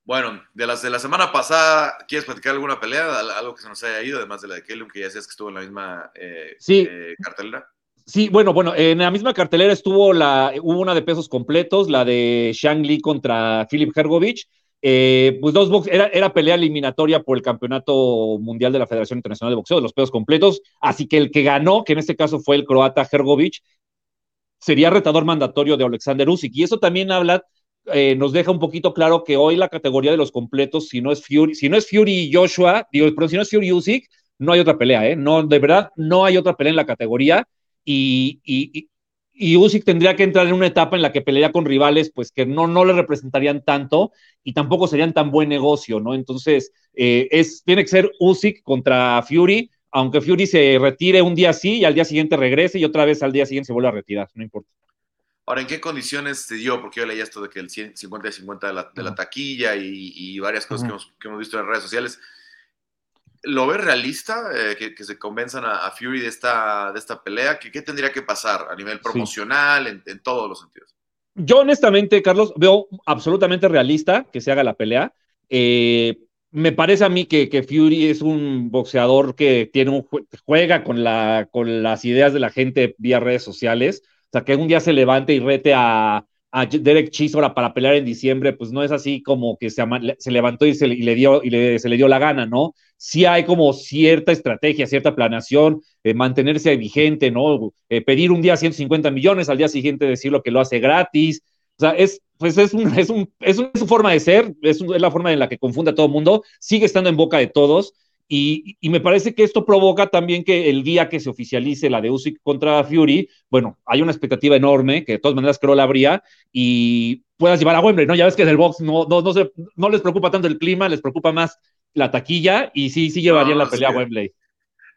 Bueno, de las de la semana pasada, ¿quieres platicar alguna pelea? Algo que se nos haya ido, además de la de Kellum, que ya sabes que estuvo en la misma eh, sí. eh, cartelera. Sí, bueno, bueno, en la misma cartelera estuvo la, hubo una de pesos completos, la de Shang Li contra Philip Hergovich, eh, pues dos box, era, era, pelea eliminatoria por el campeonato mundial de la Federación Internacional de Boxeo de los pesos completos, así que el que ganó, que en este caso fue el croata Hergovic, sería retador mandatorio de Alexander Usyk, y eso también habla, eh, nos deja un poquito claro que hoy la categoría de los completos, si no es Fury, si no es Fury y Joshua, digo, pero si no es Fury y Usyk, no hay otra pelea, ¿eh? No, de verdad, no hay otra pelea en la categoría, y, Usyk tendría que entrar en una etapa en la que pelearía con rivales pues que no, no le representarían tanto y tampoco serían tan buen negocio, ¿no? Entonces, eh, es, tiene que ser Usyk contra Fury, aunque Fury se retire un día sí y al día siguiente regrese y otra vez al día siguiente se vuelve a retirar, no importa. Ahora, ¿en qué condiciones se dio? Porque yo leí esto de que el 50 y 50 de la, taquilla y, y varias cosas uh -huh. que, hemos, que hemos visto en redes sociales. ¿Lo ves realista eh, que, que, se convenzan a, a, Fury de esta, de esta pelea? ¿Qué, ¿Qué, tendría que pasar a nivel promocional, sí. en, en, todos los sentidos? Yo honestamente, Carlos, veo absolutamente realista que se haga la pelea. Eh, me parece a mí que, que, Fury es un boxeador que tiene un, juega con, la, con las ideas de la gente vía redes sociales. O sea, que un día se levante y rete a, a Derek Chisora para pelear en diciembre, pues no es así como que se, se levantó y, se, le dio, y se le dio la gana, ¿no? Sí hay como cierta estrategia, cierta planeación, eh, mantenerse vigente, ¿no? Eh, pedir un día 150 millones, al día siguiente decirlo que lo hace gratis. O sea, es, pues es, un, es, un, es, un, su forma de ser, es, es la forma en la que confunde a todo el mundo, sigue estando en boca de todos. Y, y, me parece que esto provoca también que el día que se oficialice la de Usyk contra Fury, bueno, hay una expectativa enorme, que de todas maneras creo la habría, y puedas llevar a Wembley, ¿no? Ya ves que del box no, no, no, se, no les preocupa tanto el clima, les preocupa más la taquilla, y sí, sí llevarían no, la pelea que, a Wembley.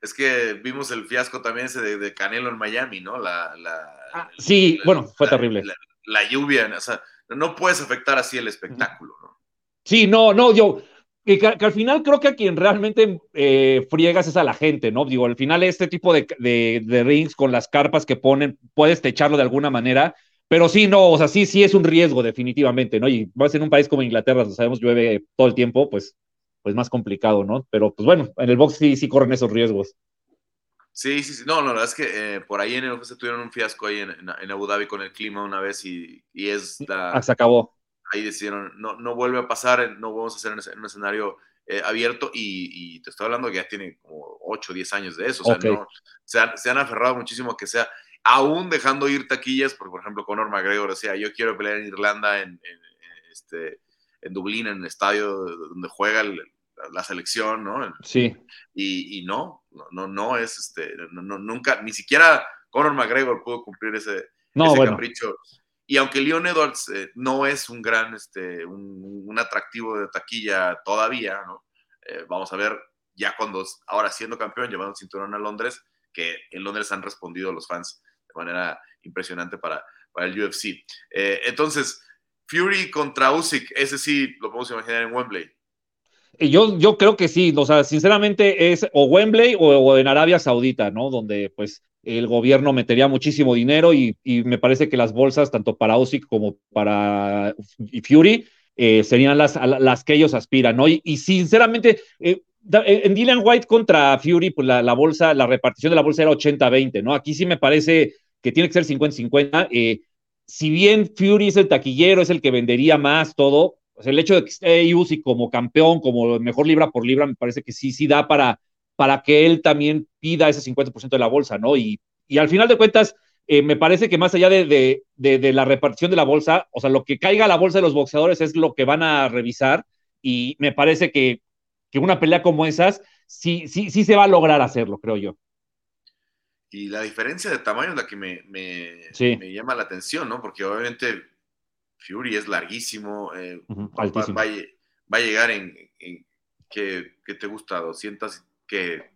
Es que vimos el fiasco también ese de, de Canelo en Miami, ¿no? La, la, ah, sí, la, bueno, fue terrible. La, lluvia, o sea, no puedes afectar así el espectáculo, ¿no? Sí, no, no, yo, que, que, al final creo que a quien realmente eh, friegas es a la gente, ¿no? Digo, al final este tipo de, de, de, rings con las carpas que ponen, puedes techarlo de alguna manera, pero sí, no, o sea, sí, sí es un riesgo definitivamente, ¿no? Y vas en un país como Inglaterra, lo sabemos, llueve todo el tiempo, pues, pues más complicado, ¿no? Pero pues bueno, en el box sí, sí corren esos riesgos. Sí, sí, sí. No, no, la verdad es que eh, por ahí en el UFC tuvieron un fiasco ahí en, en, en, Abu Dhabi con el clima una vez y, y es la... Ah, se acabó ahí decidieron, no, no vuelve a pasar, no vamos a hacer en, un escenario eh, abierto y, y, te estoy hablando que ya tiene como 8 o 10 años de eso, o sea, okay. no, se, han, se, han, aferrado muchísimo a que sea, aún dejando ir taquillas, porque por ejemplo Conor McGregor decía, yo quiero pelear en Irlanda, en, en, este, en Dublín, en el estadio donde juega el, la selección, ¿no? Sí. Y, y no, no, no es, este, no, no, nunca, ni siquiera Conor McGregor pudo cumplir ese, no, ese bueno. capricho y aunque Leon Edwards eh, no es un gran, este, un, atractivo de taquilla todavía, ¿no? Eh, vamos a ver ya cuando, ahora siendo campeón, llevando el cinturón a Londres, que en Londres han respondido los fans de manera impresionante para, para el UFC. Eh, entonces, Fury contra Usyk, ese sí lo podemos imaginar en Wembley. Yo, yo creo que sí, o sea, sinceramente es o Wembley o, en Arabia Saudita, ¿no? Donde pues el gobierno metería muchísimo dinero y, me parece que las bolsas, tanto para Usyk como para Fury, eh, serían las, las que ellos aspiran, ¿no? Y, sinceramente, eh, en Dylan White contra Fury, pues la, bolsa, la repartición de la bolsa era 80-20, ¿no? Aquí sí me parece que tiene que ser 50-50. Eh, si bien Fury es el taquillero, es el que vendería más todo, el hecho de que esté como campeón, como mejor libra por libra, me parece que sí, sí da para, para que él también pida ese 50% de la bolsa, ¿no? Y, y al final de cuentas, eh, me parece que más allá de, de, la repartición de la bolsa, o sea, lo que caiga a la bolsa de los boxeadores es lo que van a revisar y me parece que, que una pelea como esas sí, sí, sí se va a lograr hacerlo, creo yo. Y la diferencia de tamaño es la que me, me, me llama la atención, ¿no? Porque obviamente Fury es larguísimo, eh, va, va, a llegar en, en ¿qué, te gusta? 200, que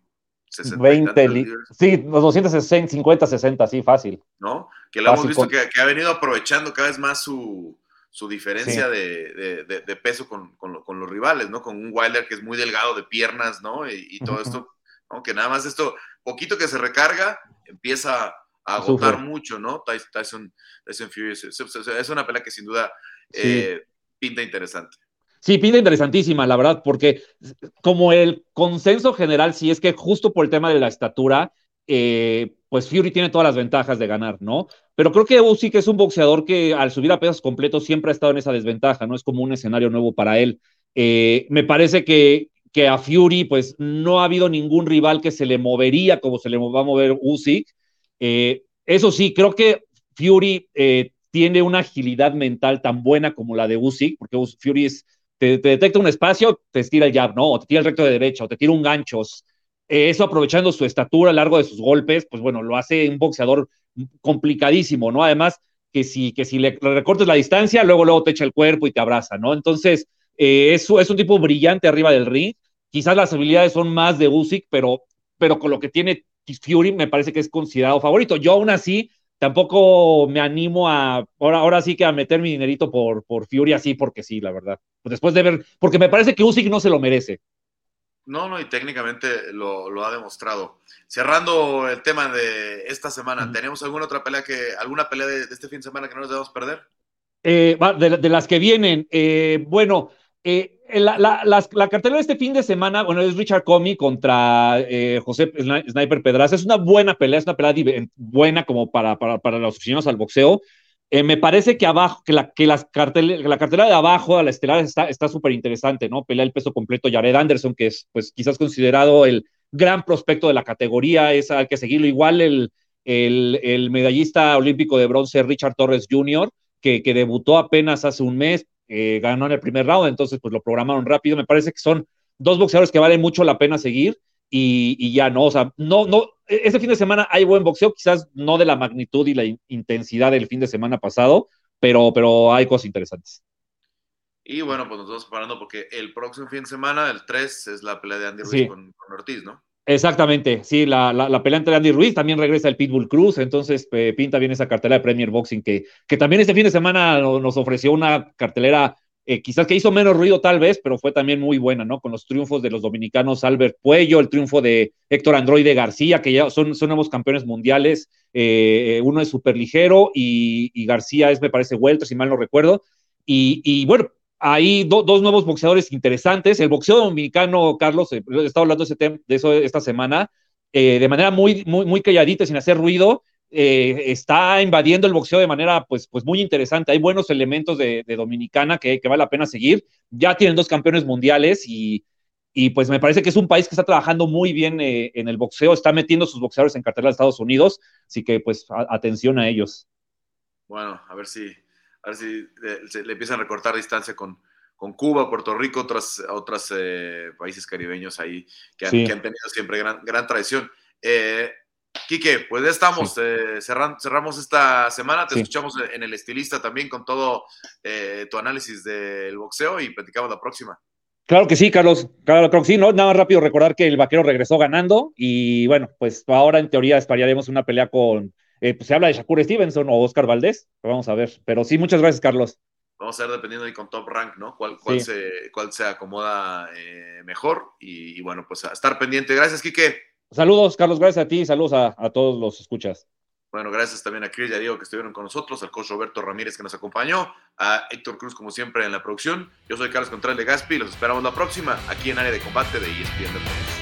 20, sí, los 260, 50, 60, sí, fácil. ¿No? Que lo hemos visto que, ha venido aprovechando cada vez más su, su diferencia de, de, de, peso con, con, los rivales, ¿no? Con un Wilder que es muy delgado de piernas, ¿no? Y, todo esto, ¿no? Que nada más esto, poquito que se recarga, empieza a agotar mucho, ¿no? Tyson, Tyson Fury es, una pelea que sin duda eh, pinta interesante. Sí, pinta interesantísima, la verdad, porque como el consenso general, sí es que justo por el tema de la estatura, eh, pues Fury tiene todas las ventajas de ganar, ¿no? Pero creo que Usyk es un boxeador que al subir a pesos completos siempre ha estado en esa desventaja, ¿no? Es como un escenario nuevo para él. Eh, me parece que, que a Fury, pues no ha habido ningún rival que se le movería como se le va a mover Usyk. Eh, eso sí, creo que Fury tiene una agilidad mental tan buena como la de Usyk, porque Fury es te, detecta un espacio, te estira el jab, ¿no? O te tira el recto de derecha, o te tira un gancho. Eh, eso aprovechando su estatura a largo de sus golpes, pues bueno, lo hace un boxeador complicadísimo, ¿no? Además, que si, que si le recortes la distancia, luego, luego te echa el cuerpo y te abraza, ¿no? Entonces, eh, es, es un tipo brillante arriba del ring. Quizás las habilidades son más de Usyk, pero, pero con lo que tiene Fury me parece que es considerado favorito. Yo aún así tampoco me animo a, ahora, ahora sí que a meter mi dinerito por, por Fury así, porque sí, la verdad. Después de ver, porque me parece que Usyk no se lo merece. No, no, y técnicamente lo, ha demostrado. Cerrando el tema de esta semana, ¿tenemos alguna otra pelea que, alguna pelea de, este fin de semana que no nos debemos perder? Eh, de, las que vienen, eh, bueno, eh, la, la, cartelera de este fin de semana, bueno, es Richard Comey contra José Sniper Pedraza. Es una buena pelea, es una pelea buena como para, para, para los aficionados al boxeo. Eh, me parece que abajo, que la, que las la cartelera de abajo a la estelar está súper interesante, ¿no? Pelea el peso completo Jared Anderson, que es pues quizás considerado el gran prospecto de la categoría, es hay que seguirlo. Igual el, el, el medallista olímpico de bronce Richard Torres Jr., que, que debutó apenas hace un mes, ganó en el primer round, entonces pues lo programaron rápido. Me parece que son dos boxeadores que valen mucho la pena seguir y, ya no, o sea, no, no, este fin de semana hay buen boxeo, quizás no de la magnitud y la intensidad del fin de semana pasado, pero, pero hay cosas interesantes. Y bueno, pues nos vamos preparando porque el próximo fin de semana, el 3, es la pelea de Andy Ruiz con Ortiz, ¿no? Exactamente, sí, la, la, pelea entre Andy Ruiz, también regresa el Pitbull Cruz, entonces pinta bien esa cartelera de Premier Boxing que, que también este fin de semana nos ofreció una cartelera eh, quizás que hizo menos ruido tal vez, pero fue también muy buena, ¿no? Con los triunfos de los dominicanos Albert Puello, el triunfo de Héctor Androide García, que ya son, son nuevos campeones mundiales, eh, uno es superligero y, y García es, me parece, welter, si mal no recuerdo, y, y bueno, hay dos nuevos boxeadores interesantes. El boxeo dominicano, Carlos, eh, he estado hablando de, eso esta semana, eh, de manera muy, muy, muy calladita, sin hacer ruido. Eh, está invadiendo el boxeo de manera pues, pues muy interesante. Hay buenos elementos de, Dominicana que, vale la pena seguir. Ya tienen dos campeones mundiales y, pues me parece que es un país que está trabajando muy bien en el boxeo, está metiendo sus boxeadores en cartera de Estados Unidos, así que pues atención a ellos. Bueno, a ver si a ver si le, empiezan a recortar distancia con, con Cuba, Puerto Rico, otros otras, eh, países caribeños ahí que han, tenido siempre gran, gran tradición. Eh, Quique, pues ya estamos, eh, cerramos esta semana, te escuchamos en el estilista también con todo eh, tu análisis del boxeo y platicamos la próxima. Claro que sí, Carlos. Claro, creo que sí, ¿no? Nada más rápido recordar que el vaquero regresó ganando y bueno, pues ahora en teoría esperaríamos una pelea con eh, pues se habla de Shakur Stevenson o Oscar Valdés, vamos a ver. Pero sí, muchas gracias, Carlos. Vamos a ver dependiendo ahí con Top Rank, ¿no? Cuál, cuál, se, cuál se acomoda eh, mejor. Y, bueno, pues a estar pendiente. Gracias, Quique. Saludos, Carlos, gracias a ti, saludos a, a todos los escuchas. Bueno, gracias también a Chris y a Diego que estuvieron con nosotros, al coach Roberto Ramírez que nos acompañó, a Héctor Cruz como siempre en la producción. Yo soy Carlos Contreras de Gaspi y los esperamos la próxima aquí en Área de Combate de ESPN Deportes.